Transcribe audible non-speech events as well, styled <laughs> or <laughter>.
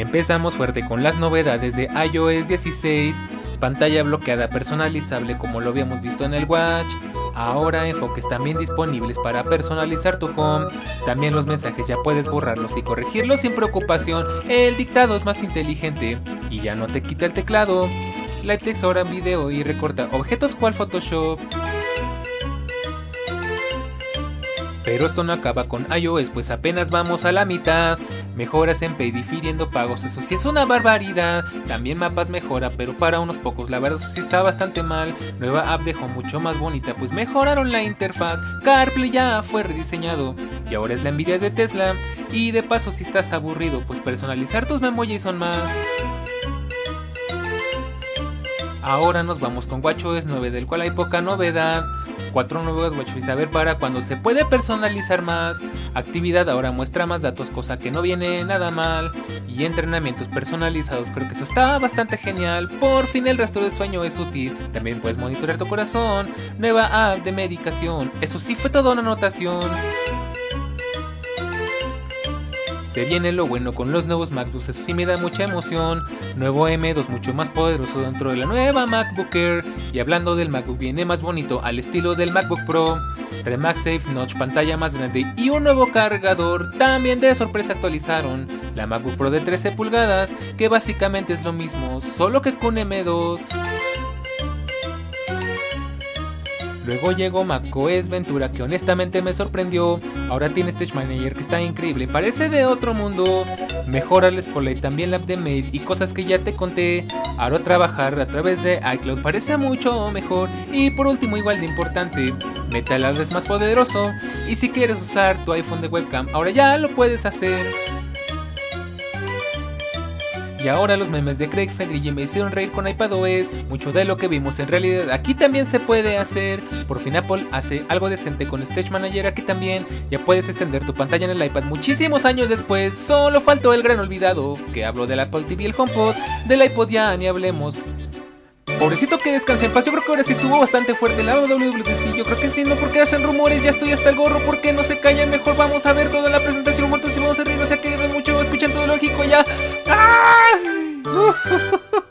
Empezamos fuerte con las novedades de iOS 16, pantalla bloqueada personalizable como lo habíamos visto en el Watch, ahora enfoques también disponibles para personalizar tu home, también los mensajes ya puedes borrarlos y corregirlos sin preocupación, el dictado es más inteligente y ya no te quita el teclado, LightText ahora en video y recorta objetos cual Photoshop. Pero esto no acaba con iOS, pues apenas vamos a la mitad. Mejoras en Pay difiriendo pagos, eso sí es una barbaridad. También mapas mejora, pero para unos pocos, la verdad eso sí está bastante mal. Nueva app dejó mucho más bonita, pues mejoraron la interfaz. CarPlay ya fue rediseñado y ahora es la envidia de Tesla. Y de paso, si estás aburrido, pues personalizar tus memojis son más. Ahora nos vamos con WatchOS 9, del cual hay poca novedad. Cuatro nuevos WatchOS a ver para cuando se puede personalizar más. Actividad ahora muestra más datos, cosa que no viene nada mal. Y entrenamientos personalizados, creo que eso está bastante genial. Por fin el resto de sueño es útil. También puedes monitorear tu corazón. Nueva app de medicación. Eso sí fue toda una anotación. Se viene lo bueno con los nuevos MacBooks, eso sí me da mucha emoción. Nuevo M2 mucho más poderoso dentro de la nueva MacBook Air. Y hablando del MacBook, viene más bonito al estilo del MacBook Pro. Trae MagSafe Notch, pantalla más grande y un nuevo cargador. También de sorpresa actualizaron la MacBook Pro de 13 pulgadas, que básicamente es lo mismo, solo que con M2. Luego llegó macOS Ventura que honestamente me sorprendió. Ahora tiene Stage Manager que está increíble, parece de otro mundo. Mejora el Spotlight, también la app de Mail y cosas que ya te conté. Ahora trabajar a través de iCloud parece mucho mejor. Y por último, igual de importante, Metal es más poderoso. Y si quieres usar tu iPhone de webcam, ahora ya lo puedes hacer. Y ahora los memes de Craig Federici me hicieron reír con iPadOS. Mucho de lo que vimos en realidad aquí también se puede hacer. Por fin Apple hace algo decente con Stage Manager aquí también. Ya puedes extender tu pantalla en el iPad muchísimos años después. Solo faltó el gran olvidado que hablo del Apple TV el HomePod. Del iPod ya ni hablemos. Pobrecito que descanse en paz, yo creo que ahora sí estuvo bastante fuerte la WWDC, yo creo que sí, no porque hacen rumores, ya estoy hasta el gorro, porque no se callan, mejor vamos a ver toda la presentación, muertos y vamos a reír, o sea que mucho, escuchen todo lógico ya. ¡Ah! <laughs>